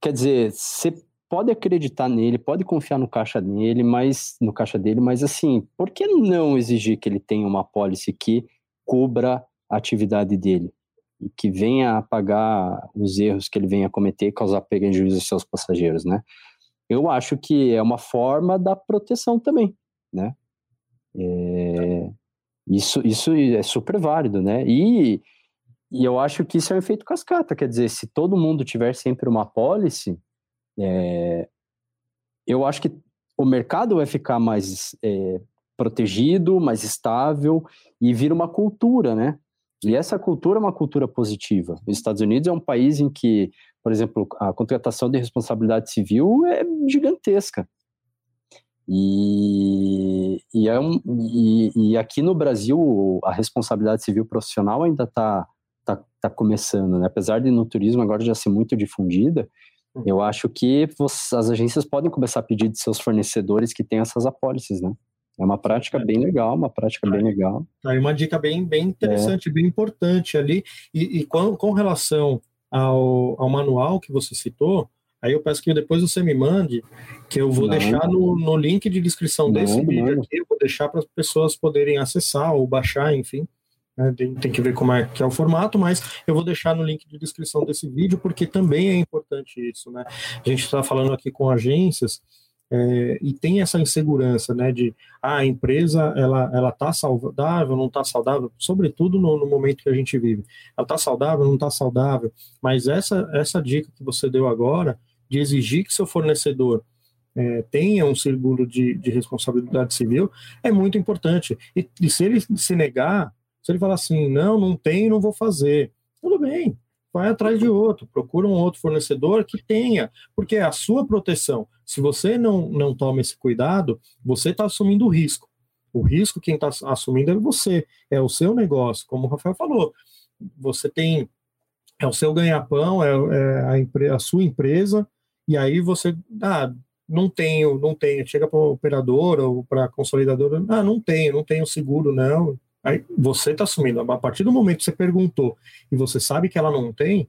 Quer dizer, você pode acreditar nele, pode confiar no caixa dele, mas no caixa dele, mas assim, por que não exigir que ele tenha uma pólice que cubra a atividade dele? e que venha a pagar os erros que ele venha a cometer e causar prejuízo aos seus passageiros, né? Eu acho que é uma forma da proteção também, né? É, isso, isso é super válido, né? E, e eu acho que isso é um efeito cascata, quer dizer, se todo mundo tiver sempre uma policy, é, eu acho que o mercado vai ficar mais é, protegido, mais estável e vira uma cultura, né? E essa cultura é uma cultura positiva. Os Estados Unidos é um país em que, por exemplo, a contratação de responsabilidade civil é gigantesca. E, e, é um, e, e aqui no Brasil a responsabilidade civil profissional ainda está tá, tá começando, né? apesar de no turismo agora já ser muito difundida. Eu acho que as agências podem começar a pedir de seus fornecedores que tenham essas apólices, né? É uma prática bem legal, uma prática bem legal. Aí uma dica bem, bem interessante, é. bem importante ali. E, e com, com relação ao, ao manual que você citou, aí eu peço que depois você me mande, que eu vou não. deixar no, no link de descrição não, desse vídeo aqui, eu vou deixar para as pessoas poderem acessar ou baixar, enfim. Né, tem, que ver como é que é o formato, mas eu vou deixar no link de descrição desse vídeo, porque também é importante isso, né? A gente está falando aqui com agências é, e tem essa insegurança, né, de ah, a empresa ela ela está saudável, não está saudável, sobretudo no, no, momento que a gente vive. Ela está saudável, não está saudável. Mas essa essa dica que você deu agora de exigir que seu fornecedor é, tenha um seguro de, de, responsabilidade civil é muito importante. E, e se ele se negar, se ele falar assim, não, não tem, não vou fazer, tudo bem, vai atrás de outro, procura um outro fornecedor que tenha, porque é a sua proteção. Se você não, não toma esse cuidado, você está assumindo o risco. O risco quem está assumindo é você, é o seu negócio, como o Rafael falou. Você tem, é o seu ganha-pão, é, é a, a, sua empresa, e aí você, ah, não tenho, não tenho, chega para o operador ou para a consolidadora, ah, não tenho, não tenho seguro, não, Aí você está assumindo. A partir do momento que você perguntou e você sabe que ela não tem,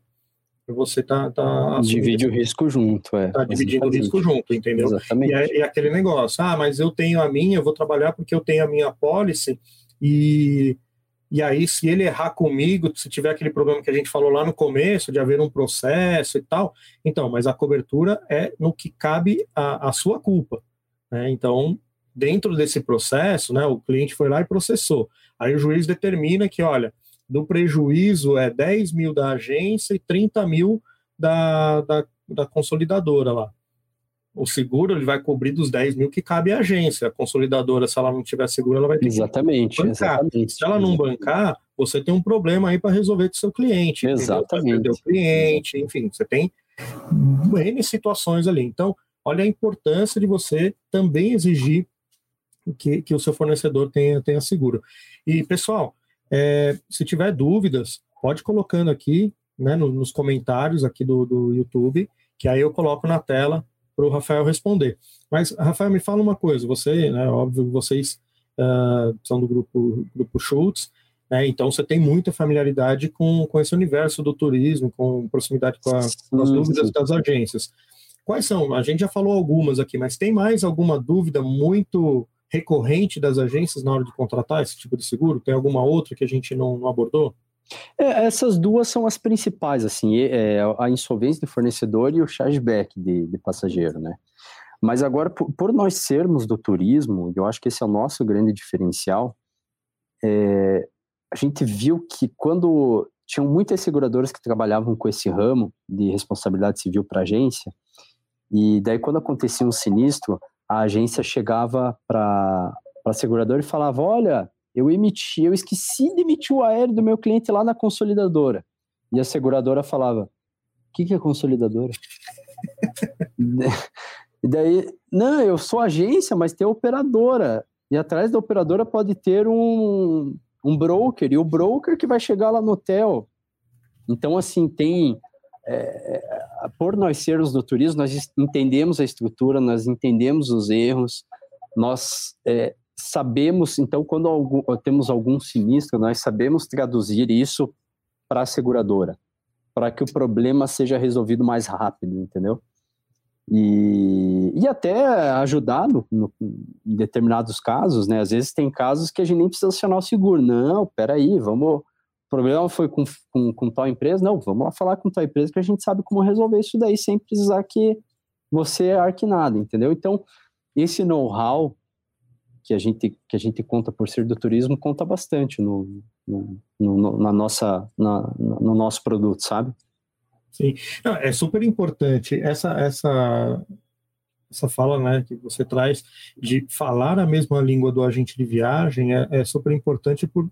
você está tá, tá Divide o risco junto, é. Está dividindo o risco junto, entendeu? Exatamente. E é, é, aquele negócio, ah, mas eu tenho a minha, eu vou trabalhar porque eu tenho a minha policy e, e aí se ele errar comigo, se tiver aquele problema que a gente falou lá no começo, de haver um processo e tal, então, mas a cobertura é no que cabe a, a sua culpa. Né? Então, dentro desse processo, né, o cliente foi lá e processou. Aí o juiz determina que, olha, do prejuízo é 10 mil da agência e 30 mil da, da, da consolidadora lá. O seguro ele vai cobrir dos 10 mil que cabe à agência. A consolidadora, se ela não tiver seguro, ela vai ter exatamente, que bancar. Exatamente. Se ela não bancar, você tem um problema aí para resolver com o seu cliente. Exatamente. O cliente, enfim, você tem N situações ali. Então, olha a importância de você também exigir que, que o seu fornecedor tenha, tenha seguro. E, pessoal, é, se tiver dúvidas, pode colocando aqui né, no, nos comentários aqui do, do YouTube, que aí eu coloco na tela para o Rafael responder. Mas, Rafael, me fala uma coisa, você, né, óbvio, vocês uh, são do grupo, grupo Schultz, né, então você tem muita familiaridade com, com esse universo do turismo, com proximidade com, a, com as dúvidas das agências. Quais são? A gente já falou algumas aqui, mas tem mais alguma dúvida muito recorrente das agências na hora de contratar esse tipo de seguro? Tem alguma outra que a gente não, não abordou? É, essas duas são as principais, assim, é, a insolvência do fornecedor e o chargeback de, de passageiro, né? Mas agora, por, por, nós sermos do turismo, eu acho que esse é o nosso grande diferencial, é, a gente viu que quando tinham muitas seguradoras que trabalhavam com esse ramo de responsabilidade civil para agência, e daí quando acontecia um sinistro, a agência chegava para a seguradora e falava: Olha, eu emiti, eu esqueci de emitir o aéreo do meu cliente lá na consolidadora. E a seguradora falava: O que, que é consolidadora? (laughs) e daí, não, eu sou agência, mas tem operadora. E atrás da operadora pode ter um, um broker, e o broker que vai chegar lá no hotel. Então, assim, tem. É, por nós sermos do turismo, nós entendemos a estrutura, nós entendemos os erros, nós é, sabemos, então, quando algum, temos algum sinistro, nós sabemos traduzir isso para a seguradora, para que o problema seja resolvido mais rápido, entendeu? E, e até ajudar no, no, em determinados casos, né? Às vezes tem casos que a gente nem precisa acionar o seguro. Não, peraí, vamos. Problema foi com, com, com tal empresa? Não, vamos lá falar com tal empresa que a gente sabe como resolver isso daí sem precisar que você arque nada, entendeu? Então, esse know-how que a gente que a gente conta por ser do turismo conta bastante no, no, no na nossa na, no nosso produto, sabe? Sim, Não, é super importante essa essa essa fala, né, que você traz de falar a mesma língua do agente de viagem é, é super importante por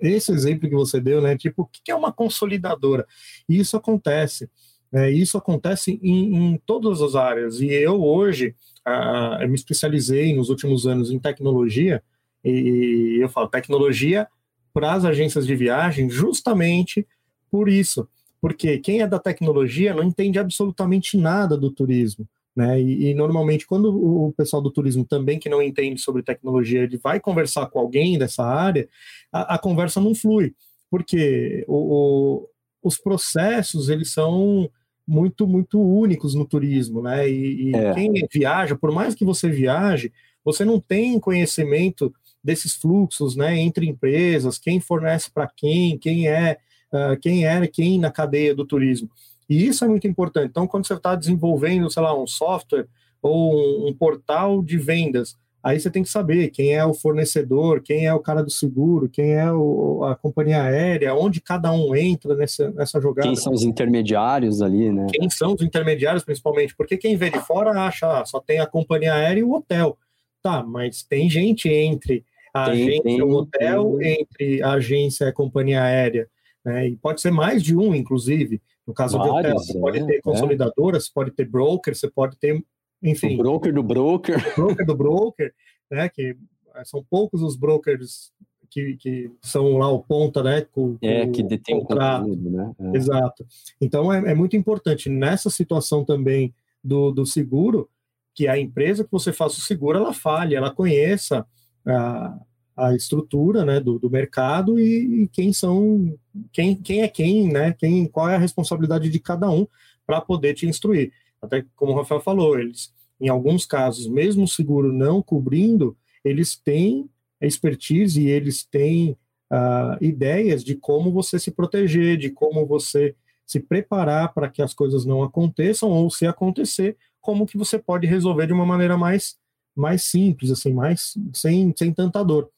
esse exemplo que você deu, né? Tipo, o que é uma consolidadora? E isso acontece. É, isso acontece em, em, todas as áreas. E eu hoje a, eu me especializei nos últimos anos em tecnologia, e eu falo tecnologia para as agências de viagem justamente por isso. Porque quem é da tecnologia não entende absolutamente nada do turismo. Né? E, e, normalmente, quando o pessoal do turismo também que não entende sobre tecnologia, ele vai conversar com alguém dessa área, a, a conversa não flui, porque o, o, os processos eles são muito, muito únicos no turismo, né? E, e é. quem viaja, por mais que você viaje, você não tem conhecimento desses fluxos, né? Entre empresas, quem fornece para quem, quem é, uh, quem é quem na cadeia do turismo. E isso é muito importante. Então, quando você está desenvolvendo, sei lá, um software ou um, um portal de vendas, Aí você tem que saber quem é o fornecedor, quem é o cara do seguro, quem é o, a companhia aérea, onde cada um entra nessa, nessa jogada. Quem são os intermediários ali, né? Quem são os intermediários, principalmente? Porque quem vê de fora acha, ah, só tem a companhia aérea e o hotel. Tá, mas tem gente entre a tem, agência e o hotel, tem. entre a agência e a companhia aérea. Né? E pode ser mais de um, inclusive. No caso Vários, de hotel, você pode ter é. consolidadora, você pode ter broker, você pode ter enfim. O broker do broker. Broker do broker, né? Que eh, são poucos os brokers que, que são lá o ponta, né? Com, é, que detém o contrato. né? É. Exato. Então é, é, muito importante nessa situação também do, do seguro que a empresa que você faça o seguro ela fale, ela conheça a, a estrutura né, do, do mercado e, e, quem são quem, quem é quem, né? Quem, qual é a responsabilidade de cada um para poder te instruir. Até como o Rafael falou, eles, em alguns casos, mesmo o seguro não cobrindo, eles têm expertise e eles têm uh, ideias de como você se proteger, de como você se preparar para que as coisas não aconteçam, ou se acontecer, como que você pode resolver de uma maneira mais, mais simples, assim, mais sem, sem tanta dor,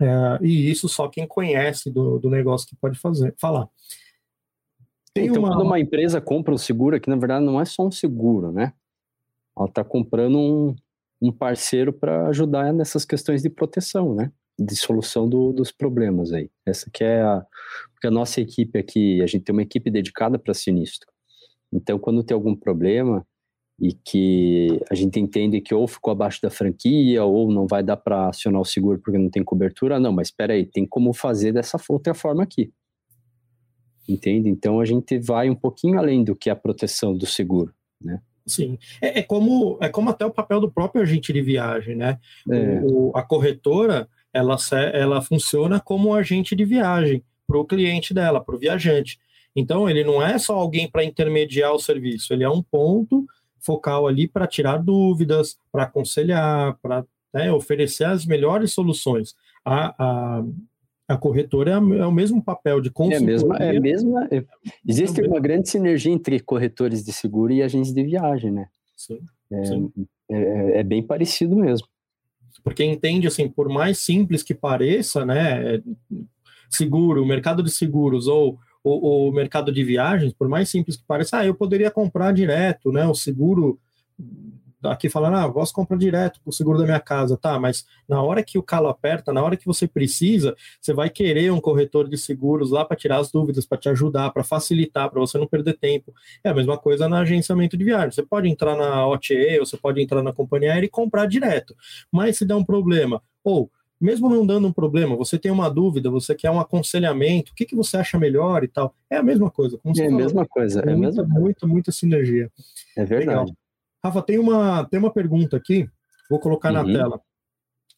Uh, e isso só quem conhece do, do negócio que pode fazer, falar. Tem então, uma... quando uma empresa compra um seguro, que na verdade não é só um seguro, né? Ela está comprando um, um parceiro para ajudar nessas questões de proteção, né? De solução do, dos problemas aí. Essa que é a, porque a nossa equipe aqui, a gente tem uma equipe dedicada para sinistro. Então, quando tem algum problema e que a gente entende que ou ficou abaixo da franquia ou não vai dar para acionar o seguro porque não tem cobertura, não, mas espera aí, tem como fazer dessa outra forma aqui entende? Então a gente vai um pouquinho além do que a proteção do seguro, né? Sim, é, é como é como até o papel do próprio agente de viagem, né? É. O, a corretora ela ela funciona como um agente de viagem para o cliente dela, para o viajante. Então ele não é só alguém para intermediar o serviço, ele é um ponto focal ali para tirar dúvidas, para aconselhar, para né, oferecer as melhores soluções. A, a, a corretora é, é, o mesmo papel de consultoria. É mesma, é mesma, é, existe uma grande sinergia entre corretores de seguro e agentes de viagem, né? Sim, é, sim. É, é, é, bem parecido mesmo. Porque entende, assim, por mais simples que pareça, né, seguro, o mercado de seguros ou o, o mercado de viagens, por mais simples que pareça, ah, eu poderia comprar direto, né, o seguro aqui falando, ah, posso comprar direto com o seguro da minha casa, tá? Mas na hora que o calo aperta, na hora que você precisa, você vai querer um corretor de seguros lá para tirar as dúvidas, para te ajudar, para facilitar, para você não perder tempo. É a mesma coisa na agenciamento de viagem. Você pode entrar na OTA, ou você pode entrar na companhia aérea e comprar direto. Mas se der um problema, ou mesmo não dando um problema, você tem uma dúvida, você quer um aconselhamento, o que, que você acha melhor e tal. É a mesma coisa. É a mesma coisa. É, é muita, mesma... muita, muita sinergia. É verdade. Legal. Rafa, tem uma, tem uma pergunta aqui, vou colocar uhum. na tela.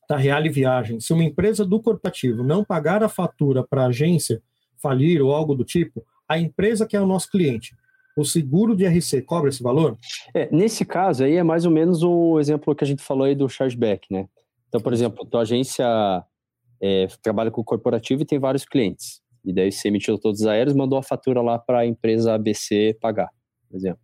Da Reale Viagem. Se uma empresa do corporativo não pagar a fatura para a agência falir ou algo do tipo, a empresa que é o nosso cliente, o seguro de RC cobra esse valor? É, nesse caso aí é mais ou menos o exemplo que a gente falou aí do chargeback, né? Então, por exemplo, tua agência é, trabalha com corporativo e tem vários clientes. E daí você emitiu todos os aéreos, mandou a fatura lá para a empresa ABC pagar, por exemplo.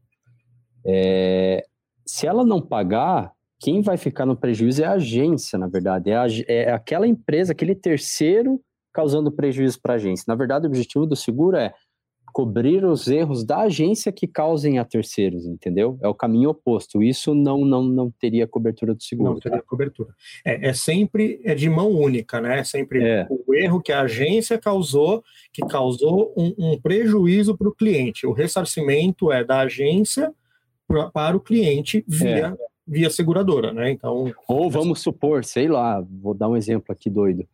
É, se ela não pagar, quem vai ficar no prejuízo é a agência, na verdade. É, a, é aquela empresa, aquele terceiro causando prejuízo para a agência. Na verdade, o objetivo do seguro é cobrir os erros da agência que causem a terceiros, entendeu? É o caminho oposto. Isso não não, não teria cobertura do seguro. Não teria tá? cobertura. É, é, sempre é de mão única, né? É sempre é. o erro que a agência causou, que causou um, um prejuízo para o cliente. O ressarcimento é da agência pra, para o cliente via, é. via seguradora, né? Então. Ou vamos supor, sei lá, vou dar um exemplo aqui doido.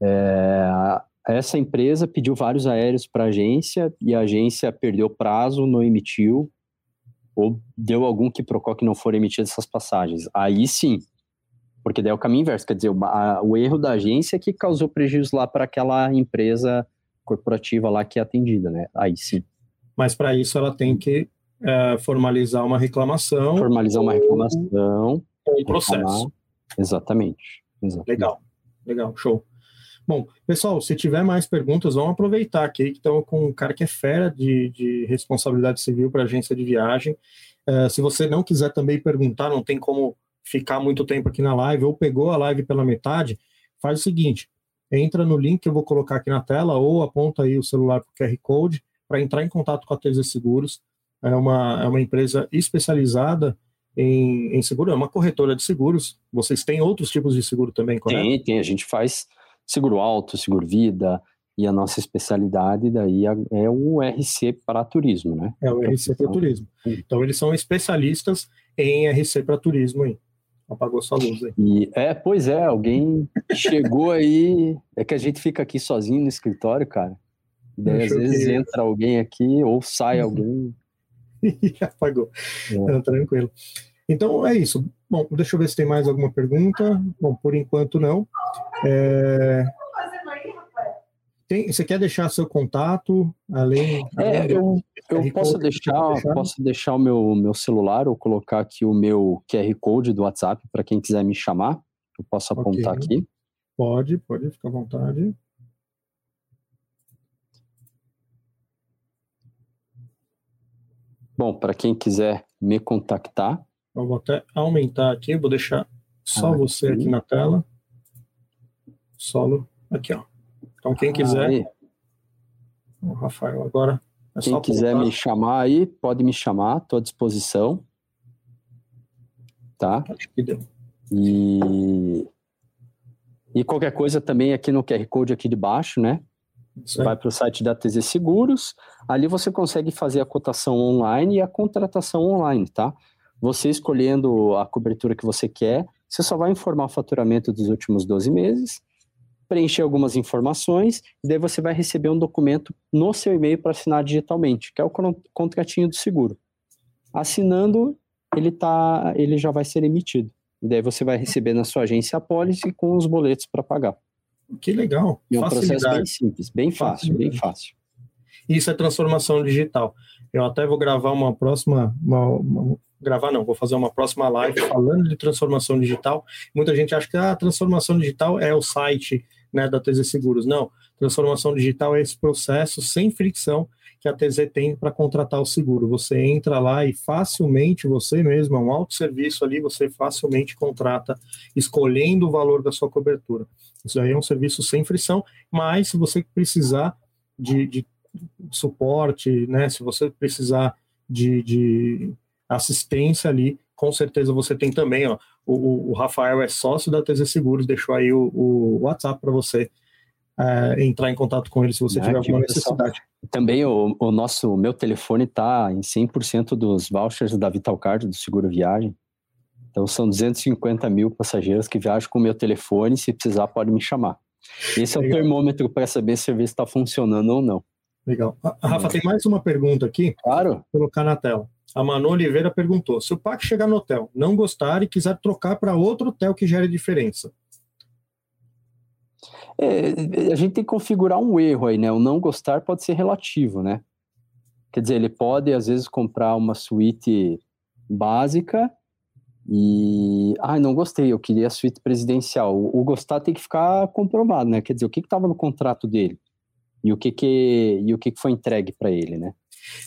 É, essa empresa pediu vários aéreos para a agência e a agência perdeu prazo, não emitiu, ou deu algum que procó que não for emitido essas passagens. Aí sim, porque daí é o caminho inverso, quer dizer, o, a, o erro da agência que causou prejuízo lá para aquela empresa corporativa lá que é atendida, né? Aí sim. Mas para isso ela tem que é, formalizar uma reclamação. Formalizar uma reclamação. Ou um processo. Exatamente, exatamente. Legal, legal, show. Bom, pessoal, se tiver mais perguntas, vamos aproveitar aqui que estamos com um cara que é fera de, de responsabilidade civil para agência de viagem. Uh, se você não quiser também perguntar, não tem como ficar muito tempo aqui na live, ou pegou a live pela metade, faz o seguinte: entra no link que eu vou colocar aqui na tela, ou aponta aí o celular para o QR Code para entrar em contato com a TZ Seguros. É uma, é uma empresa especializada em, em seguro, é uma corretora de seguros. Vocês têm outros tipos de seguro também, correto? Tem, tem. A gente faz seguro alto, seguro vida, e a nossa especialidade daí é o RC para turismo, né? É o RC para turismo. Então eles são especialistas em RC para turismo aí. Apagou sua luz aí. E, é, pois é, alguém chegou aí. É que a gente fica aqui sozinho no escritório, cara. daí às vezes que... entra alguém aqui ou sai (laughs) alguém. e apagou. É. tranquilo. Então é isso. Bom, deixa eu ver se tem mais alguma pergunta. Bom, por enquanto não. É... Tem, você quer deixar seu contato além? É, eu, eu posso deixar, deixar, posso deixar o meu, meu celular ou colocar aqui o meu QR Code do WhatsApp para quem quiser me chamar. Eu posso apontar okay. aqui. Pode, pode, ficar à vontade. Bom, para quem quiser me contactar, eu vou até aumentar aqui, vou deixar só aqui. você aqui na tela. Solo aqui, ó. Então, quem quiser. O Rafael, agora. É quem quiser me chamar aí, pode me chamar, estou à disposição. Tá? Acho que deu. E, e qualquer coisa também aqui no QR Code aqui de baixo, né? Vai para o site da TZ Seguros. Ali você consegue fazer a cotação online e a contratação online, tá? Você escolhendo a cobertura que você quer, você só vai informar o faturamento dos últimos 12 meses, preencher algumas informações, e daí você vai receber um documento no seu e-mail para assinar digitalmente, que é o contratinho do seguro. Assinando, ele, tá, ele já vai ser emitido. E daí você vai receber na sua agência a pólice com os boletos para pagar. Que legal. E é um processo bem simples, bem fácil, bem fácil. Isso é transformação digital. Eu até vou gravar uma próxima, uma, uma, gravar não, vou fazer uma próxima live falando de transformação digital. Muita gente acha que a ah, transformação digital é o site né, da TZ Seguros. Não, transformação digital é esse processo sem fricção que a TZ tem para contratar o seguro. Você entra lá e facilmente, você mesmo, é um autosserviço ali, você facilmente contrata, escolhendo o valor da sua cobertura. Isso aí é um serviço sem frição, mas se você precisar de, de suporte, né, se você precisar de, de assistência ali, com certeza você tem também, ó, o, o Rafael é sócio da TZ Seguros, deixou aí o, o WhatsApp para você é, entrar em contato com ele se você ah, tiver alguma necessidade. Também o, o nosso, meu telefone está em 100% dos vouchers da Vitalcard, do Seguro Viagem. Então são 250 mil passageiros que viajam com o meu telefone, se precisar pode me chamar. Esse é Legal. o termômetro para saber se o serviço está funcionando ou não. Legal. A Rafa, tem mais uma pergunta aqui. Claro. Vou colocar na tela. A Manu Oliveira perguntou: se o PAC chegar no hotel, não gostar e quiser trocar para outro hotel que gere diferença, é, a gente tem que configurar um erro aí, né? O não gostar pode ser relativo, né? Quer dizer, ele pode, às vezes, comprar uma suíte básica e. Ah, não gostei, eu queria a suíte presidencial. O, o gostar tem que ficar comprovado, né? Quer dizer, o que estava no contrato dele e o que, que, e o que, que foi entregue para ele, né?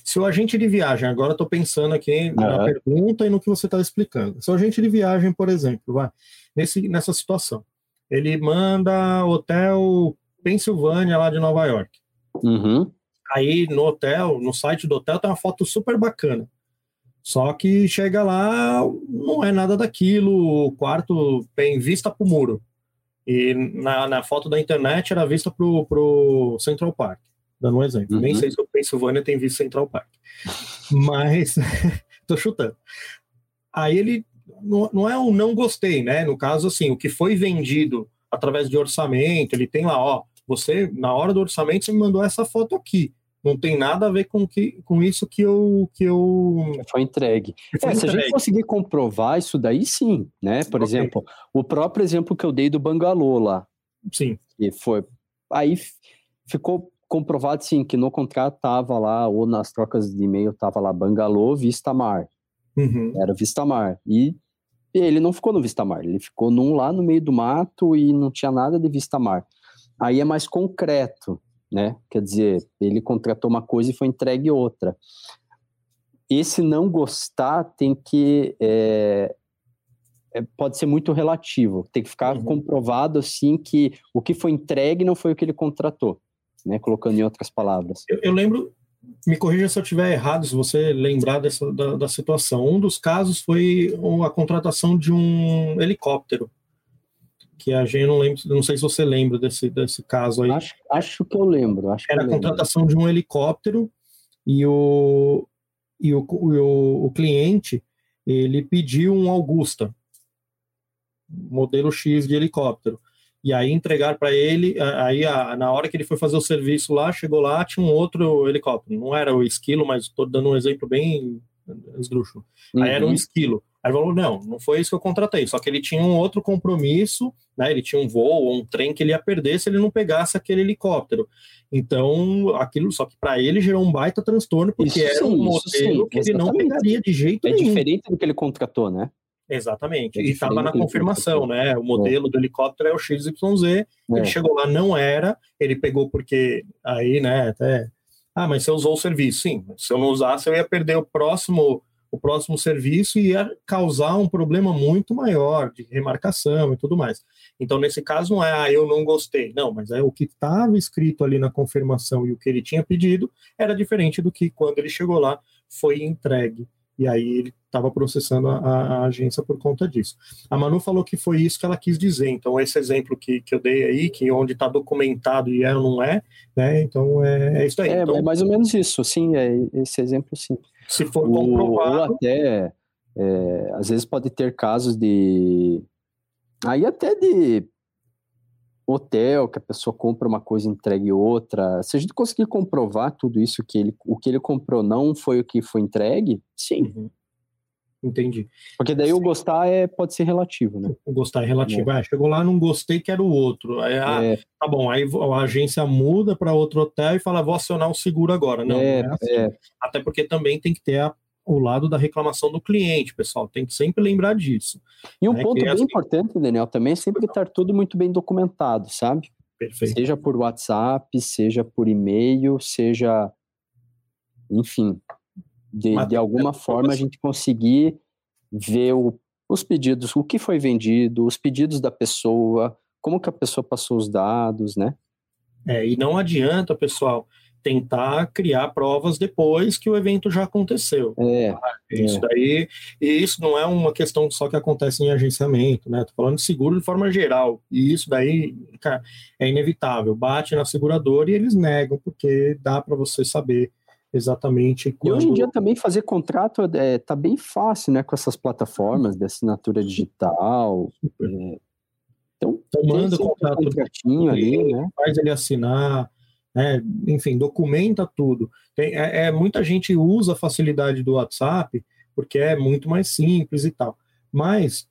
Se o agente de viagem, agora estou pensando aqui na uhum. pergunta e no que você está explicando. Se o agente de viagem, por exemplo, vai, nesse, nessa situação, ele manda hotel Pensilvânia lá de Nova York. Uhum. Aí no hotel, no site do hotel, tem uma foto super bacana. Só que chega lá, não é nada daquilo, o quarto tem vista para o muro. E na, na foto da internet era vista para o Central Park, dando um exemplo. Uhum. Nem sei se o Pensilvânia tem vista Central Park. Mas, (laughs) tô chutando. Aí ele não, não é um não gostei, né? No caso, assim, o que foi vendido através de orçamento, ele tem lá, ó, você, na hora do orçamento, você me mandou essa foto aqui. Não tem nada a ver com, que, com isso que eu. Que eu... Foi entregue. Foi é, entregue. Se a gente conseguir comprovar isso daí, sim, né? Por okay. exemplo, o próprio exemplo que eu dei do Bangalô lá. Sim. Que foi. Aí ficou comprovado, sim, que no contrato tava lá, ou nas trocas de e-mail tava lá Bangalô Vista Mar. Uhum. Era Vista Mar. E ele não ficou no Vista Mar, ele ficou num lá no meio do mato e não tinha nada de Vista Mar. Aí é mais concreto, né? Quer dizer, ele contratou uma coisa e foi entregue outra. Esse não gostar tem que. É, é, pode ser muito relativo, tem que ficar uhum. comprovado assim que o que foi entregue não foi o que ele contratou, né? Colocando em outras palavras. Eu, eu lembro, me corrija se eu estiver errado, se você lembrar dessa, da, da, situação. Um dos casos foi a contratação de um helicóptero. Que a gente não lembra, não sei se você lembra desse, desse caso aí. Acho, acho que eu lembro. Acho Era a contratação de um helicóptero e o, e o, o, o cliente ele pediu um Augusta, modelo X de helicóptero e aí entregar para ele, aí a, na hora que ele foi fazer o serviço lá, chegou lá, tinha um outro helicóptero, não era o esquilo, mas estou dando um exemplo bem esdrúxulo. Uhum. Aí era um uhum. esquilo. Aí ele falou, não, não foi isso que eu contratei, só que ele tinha um outro compromisso, né, ele tinha um voo ou um trem que ele ia perder se ele não pegasse aquele helicóptero. Então, aquilo, só que para ele gerou um baita transtorno, porque isso era sim, um modelo sim, que ele não pegaria de jeito é nenhum. É diferente do que ele contratou, né? Exatamente. É e estava na confirmação, né? O modelo é. do helicóptero é o XYZ. É. Ele chegou lá, não era. Ele pegou porque aí, né? Até. Ah, mas você usou o serviço. Sim, se eu não usasse, eu ia perder o próximo, o próximo serviço e ia causar um problema muito maior de remarcação e tudo mais. Então, nesse caso, não é, ah, eu não gostei. Não, mas é o que estava escrito ali na confirmação e o que ele tinha pedido era diferente do que quando ele chegou lá foi entregue e aí ele estava processando a, a, agência por conta disso. A Manu falou que foi isso que ela quis dizer, então esse exemplo que, que eu dei aí, que onde está documentado e é ou não é, né, então é, é isso aí. É, então, é mais ou menos isso, sim, é esse exemplo sim. Se for comprovado... Ou até, é, às vezes pode ter casos de... Aí até de hotel, que a pessoa compra uma coisa e entregue outra. Se a gente conseguir comprovar tudo isso, que ele, o que ele comprou não foi o que foi entregue, sim. Uhum. Entendi. Porque daí sim. o gostar é, pode ser relativo, né? O gostar é relativo. É. Ah, chegou lá, não gostei, quero outro. Aí, ah, é. Tá bom, aí a agência muda para outro hotel e fala, vou acionar o seguro agora. Não, é, não é assim. É. Até porque também tem que ter a o lado da reclamação do cliente, pessoal. Tem que sempre lembrar disso. E um né? ponto bem assim... importante, Daniel, também é sempre estar tudo muito bem documentado, sabe? Perfeito. Seja por WhatsApp, seja por e-mail, seja. Enfim, de, de alguma forma a gente conseguir ver o, os pedidos, o que foi vendido, os pedidos da pessoa, como que a pessoa passou os dados, né? É, e não adianta, pessoal, tentar criar provas depois que o evento já aconteceu. É, isso é. daí, e isso não é uma questão só que acontece em agenciamento, né? Tô falando de seguro de forma geral. E isso daí, cara, é inevitável. Bate na seguradora e eles negam, porque dá para você saber exatamente E quando... hoje em dia também fazer contrato é, tá bem fácil, né? Com essas plataformas de assinatura digital. É. Então, Então, manda um contrato contratinho ali, né? faz ele assinar, né? enfim, documenta tudo. Tem, é, é- muita gente usa a facilidade do WhatsApp porque é muito mais simples e tal. Mas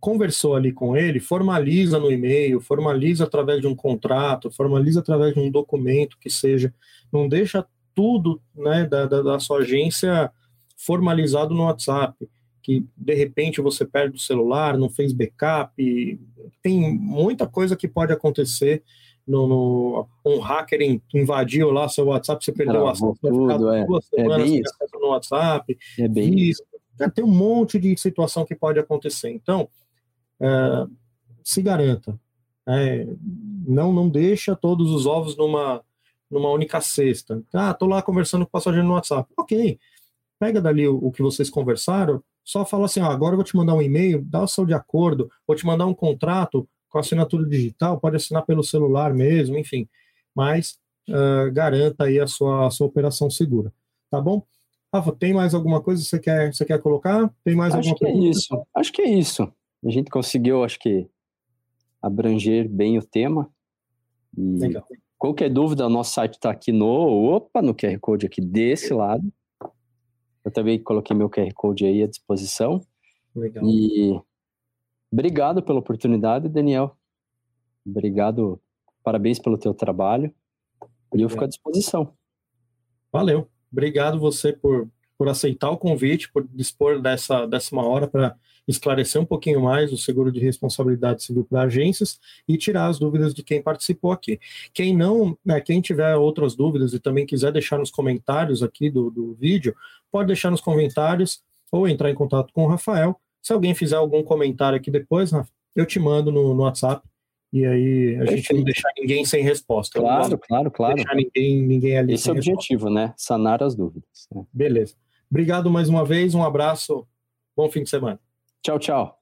conversou ali com ele, formaliza no e-mail, formaliza através de um contrato, formaliza através de um documento que seja, não deixa tudo né, da, da, da sua agência formalizado no WhatsApp, que de repente você perde o celular, não fez backup, tem muita coisa que pode acontecer no, no- um hacker in- invadiu lá seu WhatsApp, você perdeu o acesso, vai ficar tudo, é. duas É semanas isso. acesso no WhatsApp, É bem isso. Cara, tem um monte de situação que pode acontecer. Então, é, se garanta. né? não, não deixa todos os ovos numa, numa única cesta. Ah, tô lá conversando com o passageiro no WhatsApp. Ok. Pega dali o, o que vocês conversaram, só fala assim, ó, agora eu vou te mandar um e-mail, dá o seu de acordo, vou te mandar um contrato com assinatura digital, pode assinar pelo celular mesmo, enfim. Mas ah, garanta aí a sua, a sua operação segura. Tá bom? Rafa, tem mais alguma coisa que você quer, você quer colocar? Tem mais Acho alguma que é pergunta? isso. Acho que é isso. A gente conseguiu, acho que, abranger bem o tema. E Legal. Qualquer dúvida, o nosso site está aqui no, opa, no QR Code aqui desse lado. Eu também coloquei meu QR Code aí à disposição. Legal. E obrigado pela oportunidade, Daniel. Obrigado, parabéns pelo teu trabalho. E eu fico à disposição. Valeu. Obrigado você por, por aceitar o convite, por dispor dessa, dessa uma hora para esclarecer um pouquinho mais o seguro de responsabilidade civil para agências e tirar as dúvidas de quem participou aqui. Quem não, né, quem tiver outras dúvidas e também quiser deixar nos comentários aqui do, do vídeo, pode deixar nos comentários ou entrar em contato com o Rafael. Se alguém fizer algum comentário aqui depois, eu te mando no, no WhatsApp e aí a gente não deixar ninguém sem resposta. Não Claro, claro, claro. deixar ninguém, ninguém ali Esse é o resposta. objetivo, né? Sanar as dúvidas. né? Beleza. Obrigado mais uma vez, um abraço, bom fim de semana. Tchau, tchau.